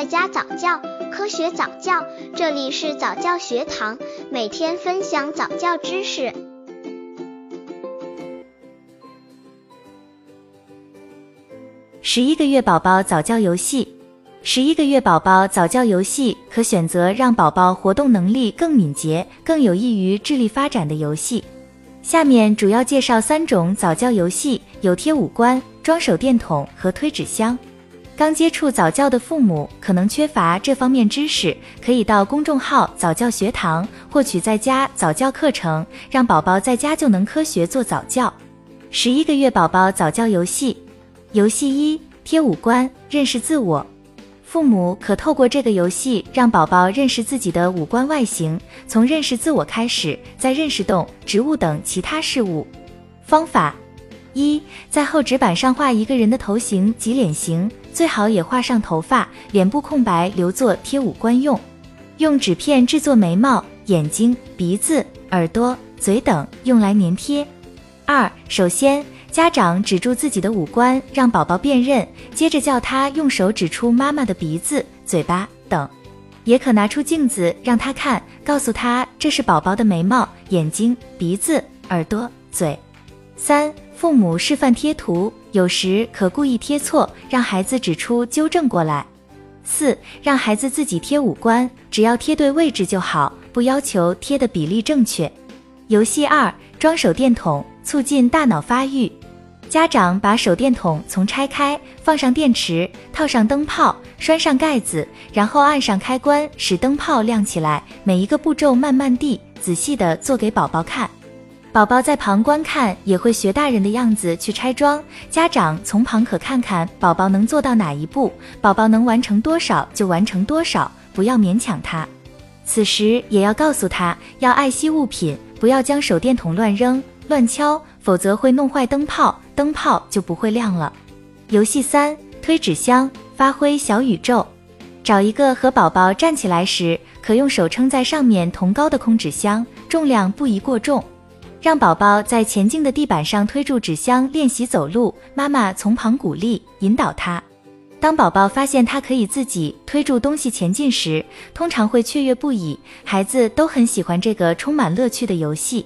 在家早教，科学早教，这里是早教学堂，每天分享早教知识。十一个月宝宝早教游戏，十一个月宝宝早教游戏可选择让宝宝活动能力更敏捷、更有益于智力发展的游戏。下面主要介绍三种早教游戏：有贴五官、装手电筒和推纸箱。刚接触早教的父母可能缺乏这方面知识，可以到公众号早教学堂获取在家早教课程，让宝宝在家就能科学做早教。十一个月宝宝早教游戏，游戏一：贴五官，认识自我。父母可透过这个游戏让宝宝认识自己的五官外形，从认识自我开始，再认识动植物等其他事物。方法一：在厚纸板上画一个人的头型及脸型。最好也画上头发，脸部空白留作贴五官用。用纸片制作眉毛、眼睛、鼻子、耳朵、嘴等，用来粘贴。二，首先家长指住自己的五官，让宝宝辨认，接着叫他用手指出妈妈的鼻子、嘴巴等。也可拿出镜子让他看，告诉他这是宝宝的眉毛、眼睛、鼻子、耳朵、嘴。三。父母示范贴图，有时可故意贴错，让孩子指出纠正过来。四，让孩子自己贴五官，只要贴对位置就好，不要求贴的比例正确。游戏二：装手电筒，促进大脑发育。家长把手电筒从拆开，放上电池，套上灯泡，拴上盖子，然后按上开关，使灯泡亮起来。每一个步骤慢慢地、仔细地做给宝宝看。宝宝在旁观看，也会学大人的样子去拆装。家长从旁可看看宝宝能做到哪一步，宝宝能完成多少就完成多少，不要勉强他。此时也要告诉他要爱惜物品，不要将手电筒乱扔、乱敲，否则会弄坏灯泡，灯泡就不会亮了。游戏三：推纸箱，发挥小宇宙。找一个和宝宝站起来时可用手撑在上面同高的空纸箱，重量不宜过重。让宝宝在前进的地板上推住纸箱练习走路，妈妈从旁鼓励引导他。当宝宝发现他可以自己推住东西前进时，通常会雀跃不已。孩子都很喜欢这个充满乐趣的游戏。